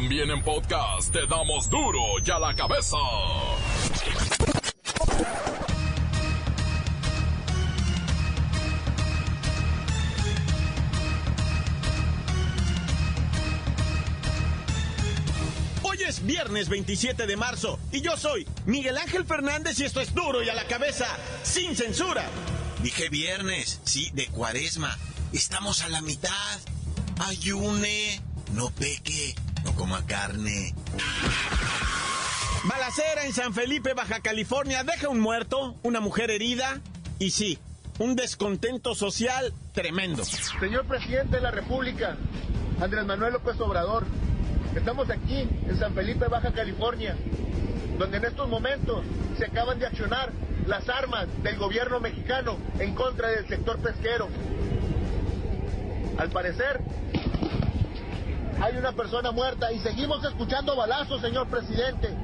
También en podcast te damos duro y a la cabeza. Hoy es viernes 27 de marzo y yo soy Miguel Ángel Fernández y esto es duro y a la cabeza, sin censura. Dije viernes, sí, de cuaresma. Estamos a la mitad. Ayune, no peque, no coma carne. Balacera en San Felipe, Baja California, deja un muerto, una mujer herida y sí, un descontento social tremendo. Señor presidente de la República, Andrés Manuel López Obrador, estamos aquí en San Felipe, Baja California, donde en estos momentos se acaban de accionar las armas del gobierno mexicano en contra del sector pesquero. Al parecer, hay una persona muerta y seguimos escuchando balazos, señor presidente.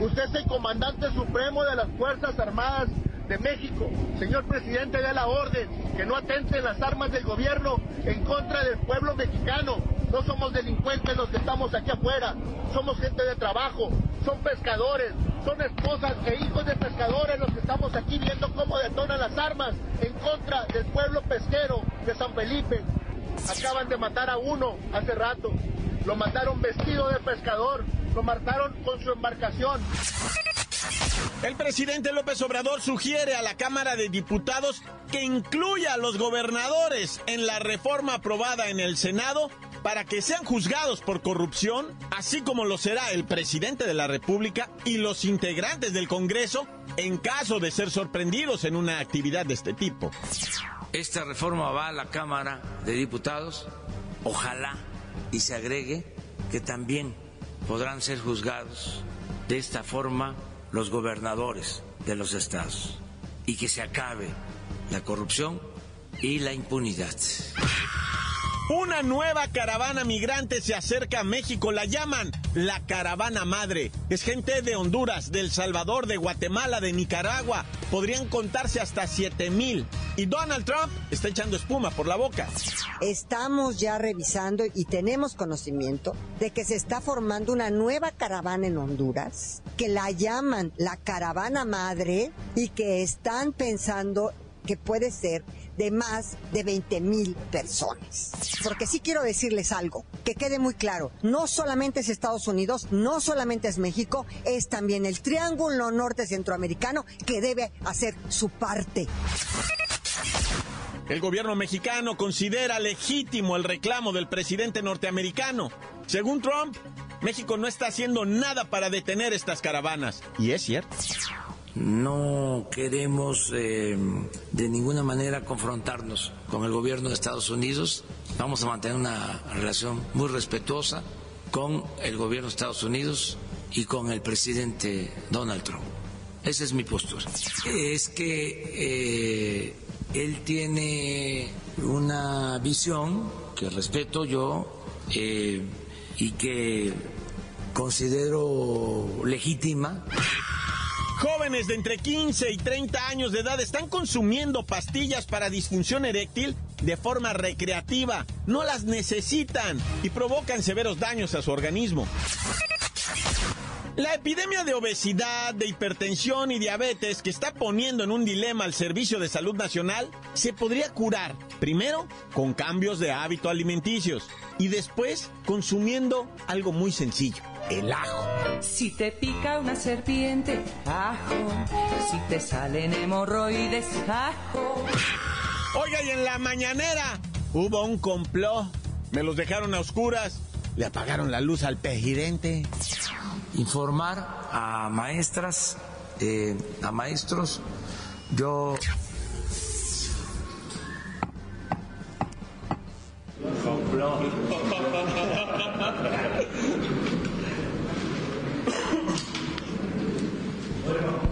Usted es el comandante supremo de las Fuerzas Armadas de México. Señor presidente, dé la orden que no atenten las armas del gobierno en contra del pueblo mexicano. No somos delincuentes los que estamos aquí afuera, somos gente de trabajo, son pescadores, son esposas e hijos de pescadores los que estamos aquí viendo cómo detonan las armas en contra del pueblo pesquero de San Felipe. Acaban de matar a uno hace rato, lo mataron vestido de pescador, lo mataron con su embarcación. El presidente López Obrador sugiere a la Cámara de Diputados que incluya a los gobernadores en la reforma aprobada en el Senado para que sean juzgados por corrupción, así como lo será el presidente de la República y los integrantes del Congreso en caso de ser sorprendidos en una actividad de este tipo. Esta reforma va a la Cámara de Diputados, ojalá y se agregue que también podrán ser juzgados de esta forma los gobernadores de los estados y que se acabe la corrupción y la impunidad. Una nueva caravana migrante se acerca a México, la llaman la caravana madre. Es gente de Honduras, de El Salvador, de Guatemala, de Nicaragua. Podrían contarse hasta 7 mil. Y Donald Trump está echando espuma por la boca. Estamos ya revisando y tenemos conocimiento de que se está formando una nueva caravana en Honduras, que la llaman la caravana madre y que están pensando que puede ser de más de 20 mil personas. Porque sí quiero decirles algo, que quede muy claro, no solamente es Estados Unidos, no solamente es México, es también el Triángulo Norte Centroamericano que debe hacer su parte. El gobierno mexicano considera legítimo el reclamo del presidente norteamericano. Según Trump, México no está haciendo nada para detener estas caravanas. Y es cierto. No queremos eh, de ninguna manera confrontarnos con el gobierno de Estados Unidos. Vamos a mantener una relación muy respetuosa con el gobierno de Estados Unidos y con el presidente Donald Trump. Esa es mi postura. Es que eh, él tiene una visión que respeto yo eh, y que considero legítima. Jóvenes de entre 15 y 30 años de edad están consumiendo pastillas para disfunción eréctil de forma recreativa. No las necesitan y provocan severos daños a su organismo. La epidemia de obesidad, de hipertensión y diabetes que está poniendo en un dilema al Servicio de Salud Nacional se podría curar, primero, con cambios de hábito alimenticios y después consumiendo algo muy sencillo, el ajo. Si te pica una serpiente, ajo. Si te salen hemorroides, ajo. Oiga, y en la mañanera hubo un complot. Me los dejaron a oscuras. Le apagaron la luz al presidente. Informar a maestras, eh, a maestros. Yo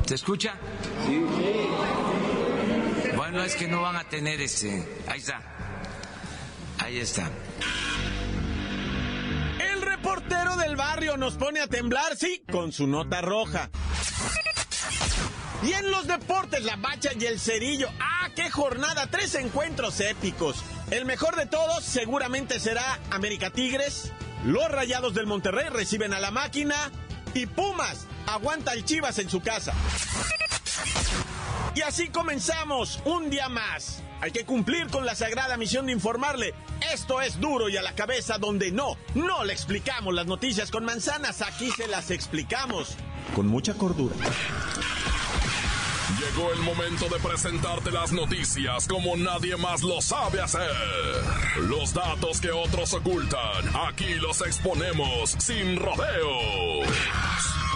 ¿Se escucha? Sí. Bueno, es que no van a tener ese. Ahí está. Ahí está. Reportero del barrio nos pone a temblar, sí, con su nota roja. Y en los deportes, la bacha y el cerillo. ¡Ah, qué jornada! Tres encuentros épicos. El mejor de todos seguramente será América Tigres, los Rayados del Monterrey reciben a la máquina y Pumas aguanta el Chivas en su casa. Y así comenzamos un día más. Hay que cumplir con la sagrada misión de informarle. Esto es duro y a la cabeza donde no, no le explicamos las noticias con manzanas, aquí se las explicamos con mucha cordura. Llegó el momento de presentarte las noticias como nadie más lo sabe hacer. Los datos que otros ocultan, aquí los exponemos sin rodeos.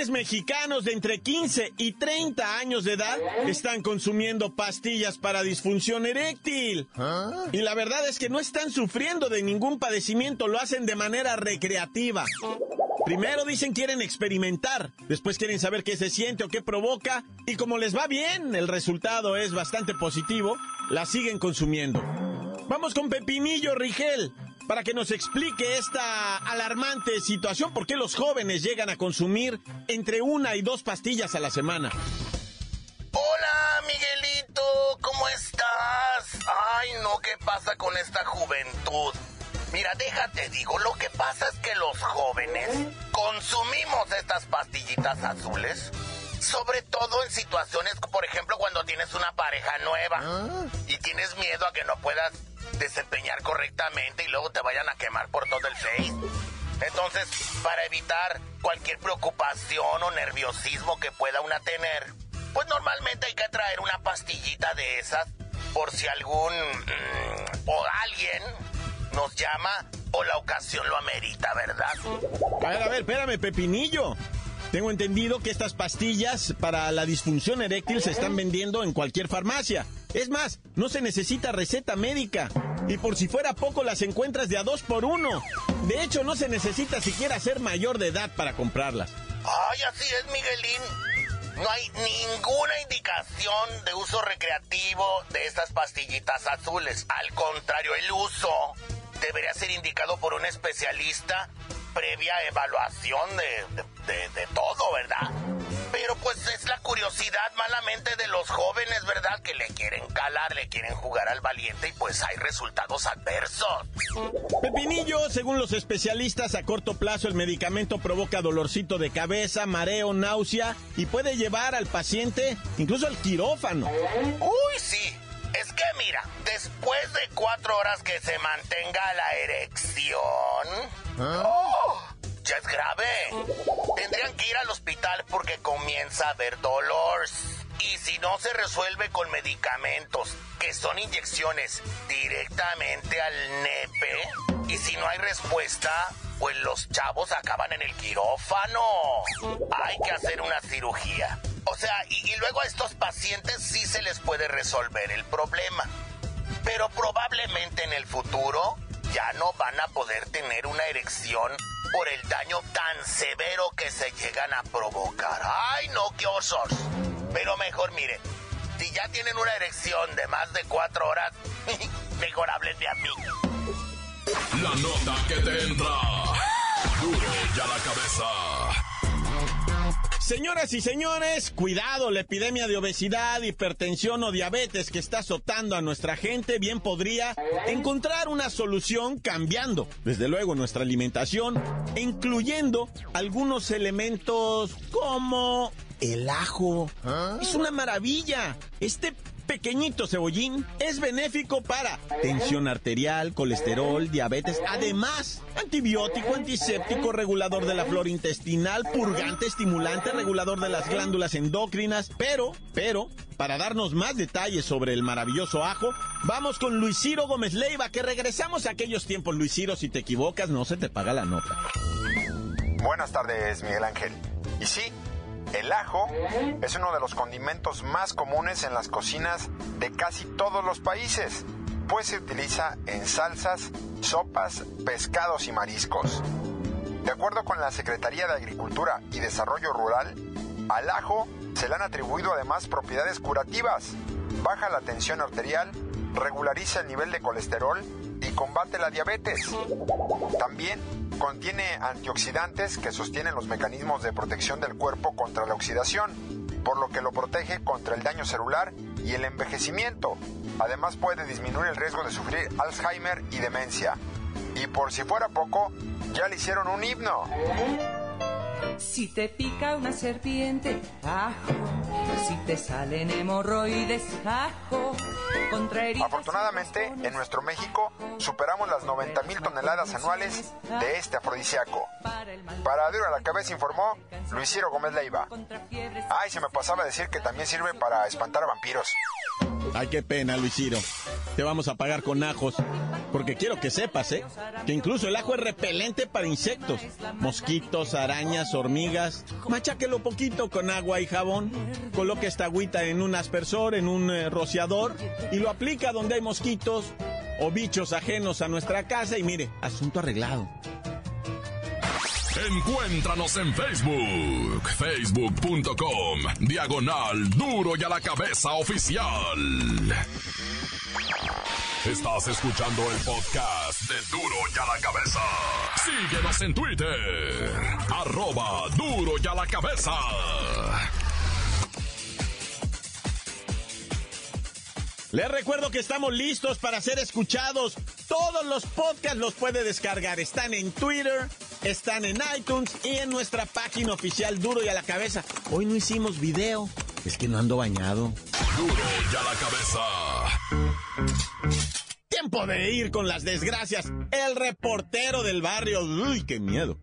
Jóvenes mexicanos de entre 15 y 30 años de edad están consumiendo pastillas para disfunción eréctil. Y la verdad es que no están sufriendo de ningún padecimiento, lo hacen de manera recreativa. Primero dicen quieren experimentar, después quieren saber qué se siente o qué provoca, y como les va bien, el resultado es bastante positivo, la siguen consumiendo. Vamos con Pepinillo Rigel, para que nos explique esta alarmante situación, por qué los jóvenes llegan a consumir entre una y dos pastillas a la semana. Hola, Miguelito, ¿cómo estás? Ay, no, ¿qué pasa con esta juventud? Mira, déjate, digo, lo que pasa es que los jóvenes consumimos estas pastillitas azules, sobre todo en situaciones, por ejemplo, cuando tienes una pareja nueva y tienes miedo a que no puedas desempeñar correctamente y luego te vayan a quemar por todo el face. Entonces, para evitar cualquier preocupación o nerviosismo que pueda una tener, pues normalmente hay que traer una pastillita de esas por si algún mm, o alguien nos llama o la ocasión lo amerita, ¿verdad? A ver, a ver, espérame, Pepinillo. Tengo entendido que estas pastillas para la disfunción eréctil se están vendiendo en cualquier farmacia. Es más, no se necesita receta médica. Y por si fuera poco, las encuentras de a dos por uno. De hecho, no se necesita siquiera ser mayor de edad para comprarlas. Ay, así es, Miguelín. No hay ninguna indicación de uso recreativo de estas pastillitas azules. Al contrario, el uso debería ser indicado por un especialista previa evaluación de, de, de, todo, ¿verdad? Pero pues es la curiosidad malamente de los jóvenes, ¿verdad? Que le quieren calar, le quieren jugar al valiente y pues hay resultados adversos. Pepinillo, según los especialistas, a corto plazo el medicamento provoca dolorcito de cabeza, mareo, náusea y puede llevar al paciente incluso al quirófano. Uy, sí. Es que mira, después de cuatro horas que se mantenga la erección, oh, ya es grave. Tendrían que ir al hospital porque comienza a haber dolor. Y si no se resuelve con medicamentos, que son inyecciones directamente al nepe, y si no hay respuesta, pues los chavos acaban en el quirófano. Hay que hacer una cirugía. O sea, y, y, luego a estos pacientes sí se les puede resolver el problema. Pero probablemente en el futuro ya no van a poder tener una erección por el daño tan severo que se llegan a provocar. ¡Ay, no, qué osos! Pero mejor, mire, si ya tienen una erección de más de cuatro horas, mejor háblenme a mí. La nota que te entra. Duro ya la cabeza. Señoras y señores, cuidado, la epidemia de obesidad, hipertensión o diabetes que está azotando a nuestra gente bien podría encontrar una solución cambiando, desde luego, nuestra alimentación, incluyendo algunos elementos como el ajo. Es una maravilla. Este pequeñito cebollín es benéfico para tensión arterial, colesterol, diabetes, además antibiótico, antiséptico, regulador de la flora intestinal, purgante, estimulante, regulador de las glándulas endocrinas, pero, pero, para darnos más detalles sobre el maravilloso ajo, vamos con Luis Ciro Gómez Leiva, que regresamos a aquellos tiempos. Luis Ciro, si te equivocas, no se te paga la nota. Buenas tardes, Miguel Ángel. Y sí, el ajo es uno de los condimentos más comunes en las cocinas de casi todos los países, pues se utiliza en salsas, sopas, pescados y mariscos. De acuerdo con la Secretaría de Agricultura y Desarrollo Rural, al ajo se le han atribuido además propiedades curativas, baja la tensión arterial, regulariza el nivel de colesterol y combate la diabetes. También contiene antioxidantes que sostienen los mecanismos de protección del cuerpo contra la oxidación, por lo que lo protege contra el daño celular y el envejecimiento. Además puede disminuir el riesgo de sufrir Alzheimer y demencia. Y por si fuera poco, ya le hicieron un himno. Si te pica una serpiente, ajo. Si te salen hemorroides, ajo. Afortunadamente, en nuestro México superamos las 90 mil toneladas anuales de este afrodisíaco. Para Duro a la Cabeza informó Luis Ciro Gómez Leiva. Ay, se me pasaba a decir que también sirve para espantar a vampiros. Ay, qué pena, Luis Ciro. Te vamos a pagar con ajos. Porque quiero que sepas, ¿eh? Que incluso el ajo es repelente para insectos. Mosquitos, arañas, hormigas. Macháquelo poquito con agua y jabón. Coloque esta agüita en un aspersor, en un eh, rociador. Y lo aplica donde hay mosquitos o bichos ajenos a nuestra casa. Y mire, asunto arreglado. Encuéntranos en Facebook, facebook.com, diagonal duro y a la cabeza oficial. Estás escuchando el podcast de Duro y a la cabeza. Síguenos en Twitter, arroba duro y a la cabeza. Les recuerdo que estamos listos para ser escuchados. Todos los podcasts los puede descargar. Están en Twitter, están en iTunes y en nuestra página oficial Duro y a la cabeza. Hoy no hicimos video. Es que no ando bañado. Duro y a la cabeza. Tiempo de ir con las desgracias. El reportero del barrio. Uy, qué miedo.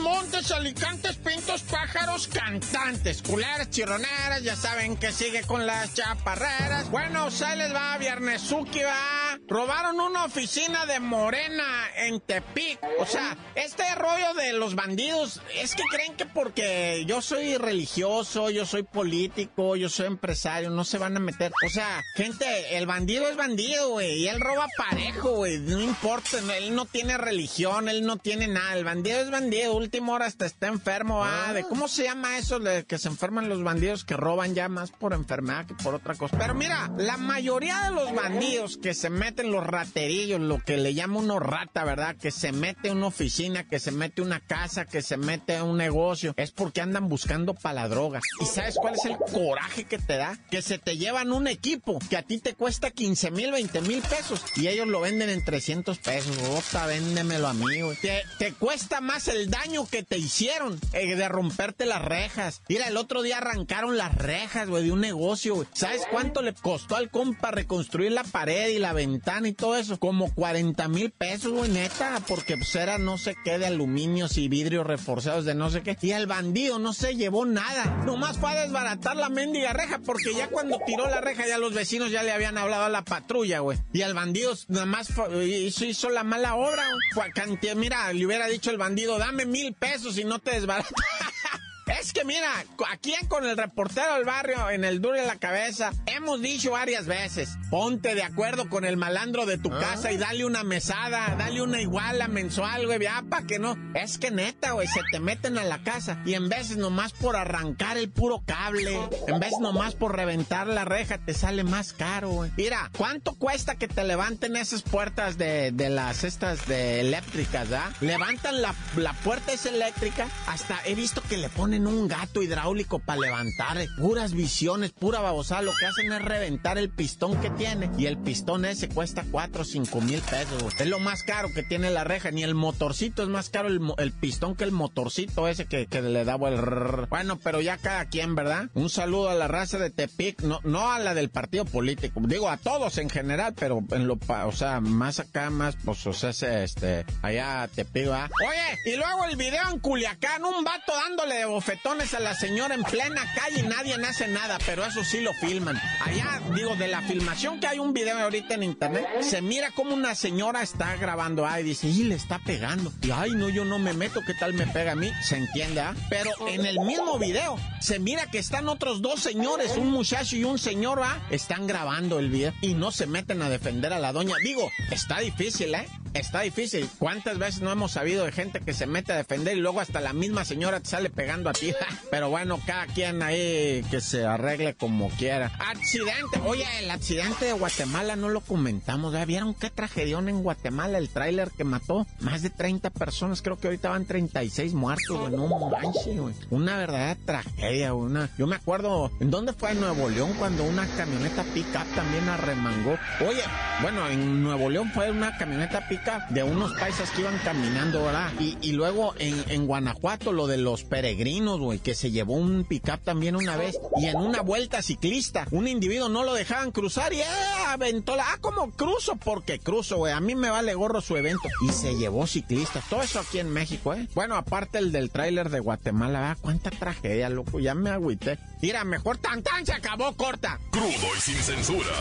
Montes, alicantes, pintos, pájaros, cantantes, culeras, chirroneras, ya saben que sigue con las chaparreras. Bueno, se les va, Viernesuki va. Robaron una oficina de Morena en Tepic. O sea, este rollo de los bandidos, es que creen que porque yo soy religioso, yo soy político, yo soy empresario, no se van a meter. O sea, gente, el bandido es bandido, güey, y él roba parejo, güey, no importa, él no tiene religión, él no tiene nada, el bandido es bandido, último hora hasta está enfermo, ah, de cómo se llama eso de que se enferman los bandidos que roban ya más por enfermedad que por otra cosa. Pero mira, la mayoría de los bandidos que se meten los raterillos, lo que le llama uno rata, ¿verdad? Que se mete a una oficina, que se mete a una casa, que se mete a un negocio, es porque andan buscando para la droga. ¿Y sabes cuál es el coraje que te da? Que se te llevan un equipo que a ti te cuesta 15 mil, 20 mil pesos y ellos lo venden en 300 pesos. Otra, véndemelo a mí, güey. Te, te, cuesta más el daño que te hicieron eh, de romperte las rejas. Mira, el otro día arrancaron las rejas, güey, de un negocio, güey. ¿Sabes cuánto le costó al compa reconstruir la pared y la ventana y todo eso? Como 40 mil pesos, güey, neta, porque pues era no sé qué de aluminios y vidrios reforzados de no sé qué. Y el bandido no se llevó nada. Nomás fue a desbaratar la mendiga reja, porque ya cuando tiró la reja, ya los vecinos ya le habían hablado a la patrulla, güey. Y el bandido nada más hizo, hizo la mala obra, güey. Mira, le hubiera dicho el bandido, dame mil pesos y no te desbaratas. Es que mira, aquí con el reportero del barrio, en el duro de la cabeza, hemos dicho varias veces, ponte de acuerdo con el malandro de tu casa y dale una mesada, dale una iguala mensual, güey, ya, pa' que no. Es que neta, güey, se te meten a la casa y en veces nomás por arrancar el puro cable, en vez nomás por reventar la reja, te sale más caro, güey. Mira, ¿cuánto cuesta que te levanten esas puertas de, de las estas de eléctricas, ah? Levantan la, la puerta es eléctrica, hasta he visto que le ponen un gato hidráulico para levantar, eh, puras visiones, pura babosada, lo que hacen es reventar el pistón que tiene y el pistón ese cuesta 4 o 5 mil pesos, es lo más caro que tiene la reja, ni el motorcito es más caro el, el pistón que el motorcito ese que, que le daba el rrr. bueno, pero ya cada quien, ¿verdad? Un saludo a la raza de Tepic, no, no a la del partido político, digo a todos en general, pero en lo, o sea, más acá, más, pues, o sea, este, allá Tepic, ¿verdad? Oye, y luego el video en Culiacán, un vato dándole de bofetones a la señora en plena calle y nadie hace nada, pero eso sí lo filman. Allá, digo, de la filmación que hay un video ahorita en internet, se mira como una señora está grabando, ay, dice, y le está pegando. Y ay, no, yo no me meto, ¿qué tal me pega a mí? Se entiende, ¿ah? Pero en el mismo video se mira que están otros dos señores, un muchacho y un señor, ¿ah? Están grabando el video y no se meten a defender a la doña. Digo, está difícil, ¿eh? Está difícil. ¿Cuántas veces no hemos sabido de gente que se mete a defender y luego hasta la misma señora te sale pegando a ti? Pero bueno, cada quien ahí que se arregle como quiera. Accidente. Oye, el accidente de Guatemala no lo comentamos. ¿Vieron qué tragedión en Guatemala? El tráiler que mató más de 30 personas. Creo que ahorita van 36 muertos, güey. No manches, güey. Una verdadera tragedia, una. Yo me acuerdo, ¿en dónde fue? En Nuevo León, cuando una camioneta pick-up también arremangó. Oye, bueno, en Nuevo León fue una camioneta de unos paisas que iban caminando, ¿verdad? Y, y luego en, en Guanajuato, lo de los peregrinos, güey, que se llevó un pick-up también una vez. Y en una vuelta ciclista, un individuo no lo dejaban cruzar y eh, aventó la. Ah, ¿cómo cruzo? Porque cruzo, güey. A mí me vale gorro su evento. Y se llevó ciclistas. Todo eso aquí en México, ¿eh? Bueno, aparte el del tráiler de Guatemala, ¿verdad? Cuánta tragedia, loco. Ya me agüité. Mira, mejor tan tan se acabó corta. Crudo y sin censura.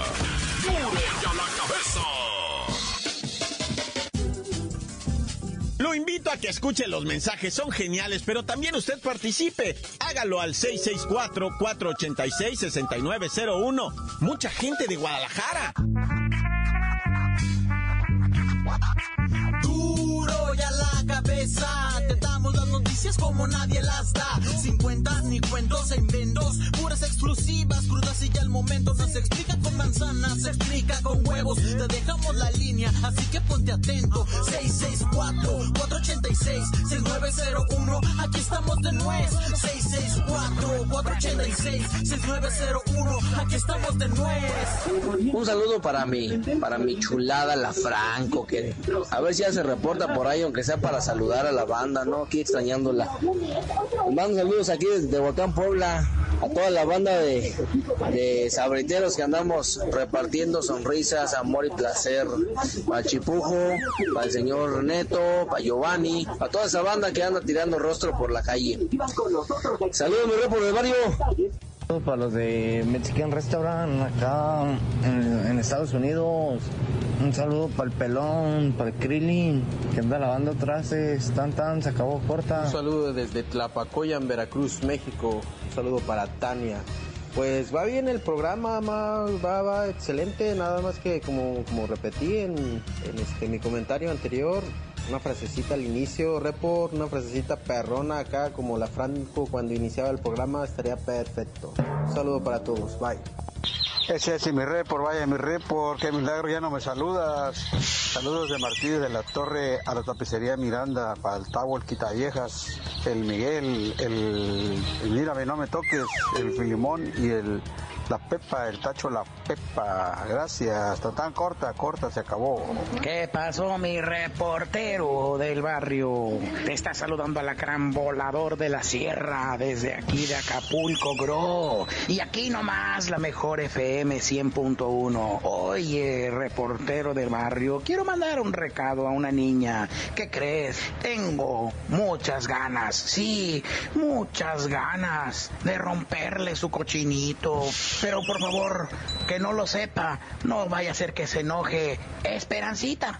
Duro y a la cabeza. Lo invito a que escuche los mensajes, son geniales, pero también usted participe. Hágalo al 664-486-6901. Mucha gente de Guadalajara. Duro la cabeza, como nadie las da. Sin cuentas ni cuentos e inventos, puras exclusivas, crudas y ya el momento. No se explica con manzanas, se explica con huevos. Te dejamos la línea, así que ponte atento. 664-486-6901, aquí estamos de nuez. 664-486-6901, aquí estamos de nuez. Un saludo para mi, para mi chulada la Franco, que a ver si ya se reporta por ahí, aunque sea para saludar a la banda, ¿no? Aquí extrañándola. Les Mando saludos aquí desde Huacán, Puebla, a toda la banda de, de sabriteros que andamos repartiendo sonrisas, amor y placer. Para Chipujo, para el señor Neto, para Giovanni, para toda esa banda que anda tirando rostro por la calle. Saludos, mi por del barrio. Para los de Mexican Restaurant acá en Estados Unidos. Un saludo para el pelón, para el Krillin, que anda lavando trastes. Tan tan, se acabó corta. Un saludo desde Tlapacoyan, Veracruz, México. Un saludo para Tania. Pues va bien el programa, ma, va, va excelente, nada más que como, como repetí en, en este, mi comentario anterior, una frasecita al inicio, report, una frasecita perrona acá como la Franco cuando iniciaba el programa, estaría perfecto. Un saludo para todos, bye. Ese es mi report, vaya mi report, qué milagro, ya no me saludas. Saludos de Martínez de la Torre a la tapicería Miranda, para el Tavo, el Quitaviejas, el Miguel, el, el Mírame, no me toques, el Filimón y el la Pepa, el Tacho La Pepa. Gracias, está tan corta, corta, se acabó. ¿Qué pasó, mi reportero del barrio? Te está saludando a la gran volador de la sierra desde aquí de Acapulco, Gro. Y aquí nomás la mejor FM 100.1. Oye, reportero del barrio, quiero mandar un recado a una niña. ¿Qué crees? Tengo muchas ganas, sí, muchas ganas de romperle su cochinito. Pero por favor, que no lo sepa. No vaya a ser que se enoje. Esperancita.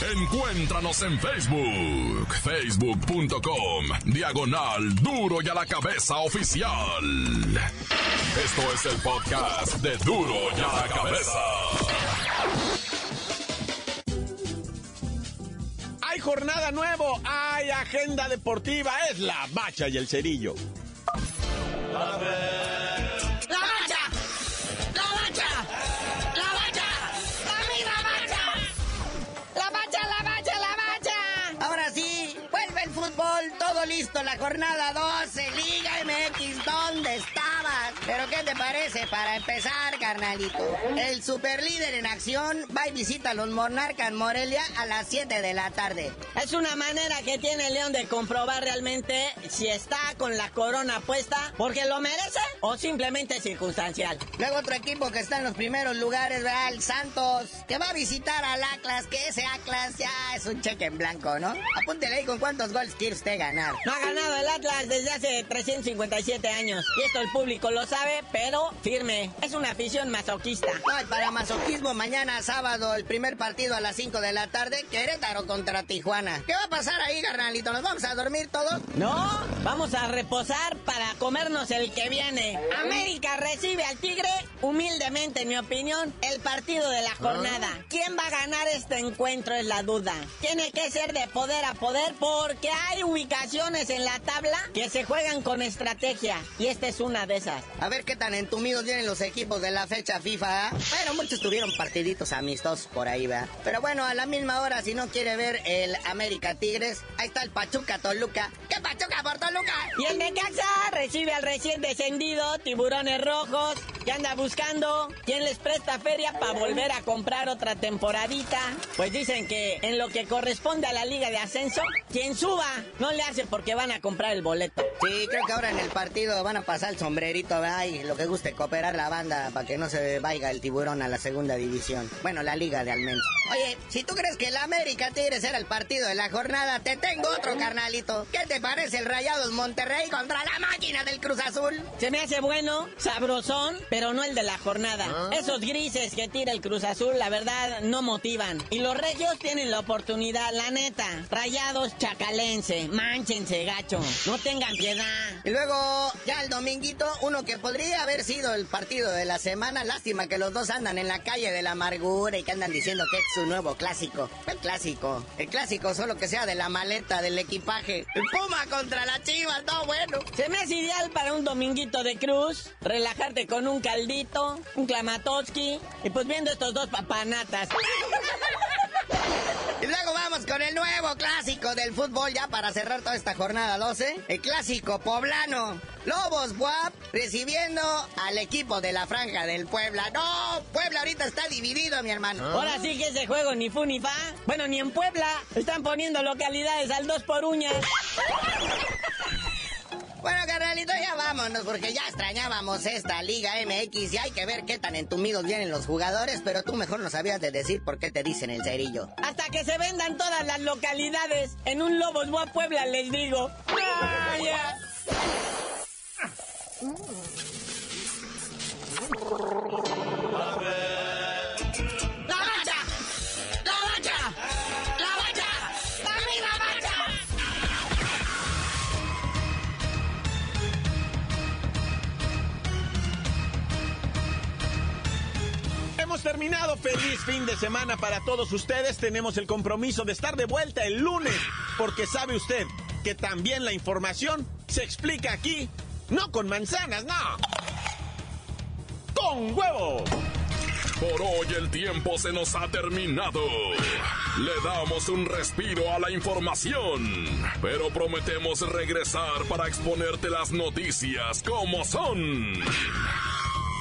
Encuéntranos en Facebook, facebook.com, diagonal duro y a la cabeza oficial. Esto es el podcast de duro y a la cabeza. Hay jornada nuevo, hay agenda deportiva, es la bacha y el cerillo. ¡La bacha! La jornada 12, Liga MX, ¿dónde estabas? Pero ¿qué te parece para empezar, carnalito? El superlíder en acción va y visita a los Monarcas Morelia a las 7 de la tarde. Es una manera que tiene León de comprobar realmente si está con la corona puesta porque lo merece o simplemente es circunstancial. Luego otro equipo que está en los primeros lugares, ¿verdad? El Santos, que va a visitar al Atlas, que ese Atlas ya es un cheque en blanco, ¿no? Apúntele ahí con cuántos goles quiere usted ganar. No ha ganado el Atlas desde hace 357 años y esto el público lo sabe. Sabe, pero firme. Es una afición masoquista. Ay, para masoquismo, mañana sábado, el primer partido a las 5 de la tarde, Querétaro contra Tijuana. ¿Qué va a pasar ahí, carnalito? ¿Nos vamos a dormir todos? No, vamos a reposar para comernos el que viene. América recibe al Tigre, humildemente, en mi opinión, el partido de la jornada. ¿Quién va a ganar este encuentro? Es la duda. Tiene que ser de poder a poder porque hay ubicaciones en la tabla que se juegan con estrategia. Y esta es una de esas. A ver qué tan entumidos vienen los equipos de la fecha FIFA. ¿ah? Bueno, muchos tuvieron partiditos amistosos por ahí, ¿verdad? Pero bueno, a la misma hora, si no quiere ver el América Tigres, ahí está el Pachuca Toluca. ¿Qué Pachuca por Toluca? Y el Necaxa recibe al recién descendido, Tiburones Rojos, que anda buscando quién les presta feria para volver a comprar otra temporadita. Pues dicen que en lo que corresponde a la Liga de Ascenso, quien suba no le hace porque van a comprar el boleto. Sí, creo que ahora en el partido van a pasar el sombrerito, ¿verdad? Y lo que guste, cooperar la banda para que no se vaya el tiburón a la segunda división. Bueno, la liga de Almenso. Oye, si tú crees que el América Tigres era el partido de la jornada, te tengo otro, carnalito. ¿Qué te parece el Rayados Monterrey contra la máquina del Cruz Azul? Se me hace bueno, sabrosón, pero no el de la jornada. Esos grises que tira el Cruz Azul, la verdad, no motivan. Y los regios tienen la oportunidad, la neta. Rayados chacalense, mánchense, gacho. No tengan piedad. Y luego, ya el dominguito, uno que podría haber sido el partido de la semana. Lástima que los dos andan en la calle de la amargura y que andan diciendo que es su nuevo clásico. El clásico. El clásico solo que sea de la maleta, del equipaje. El Puma contra la Chivas, no bueno. Se me hace ideal para un dominguito de cruz, relajarte con un caldito, un klamatoski y pues viendo estos dos papanatas. Y luego vamos con el nuevo clásico del fútbol ya para cerrar toda esta jornada 12. El clásico poblano. Lobos Buap recibiendo al equipo de la franja del Puebla. No, Puebla ahorita está dividido, mi hermano. Ahora sí que ese juego ni fu ni fa. Bueno, ni en Puebla. Están poniendo localidades al dos por uñas. Bueno, carnalito, ya vámonos, porque ya extrañábamos esta Liga MX y hay que ver qué tan entumidos vienen los jugadores, pero tú mejor no sabías de decir por qué te dicen el cerillo. Hasta que se vendan todas las localidades en un Lobos Buap Puebla, les digo. ¡Ah, ya! ¡La terminado. Feliz fin de semana para todos ustedes. Tenemos el compromiso de estar de vuelta el lunes, porque sabe usted que también la información se explica aquí, no con manzanas, no. Con huevo. Por hoy el tiempo se nos ha terminado. Le damos un respiro a la información, pero prometemos regresar para exponerte las noticias como son.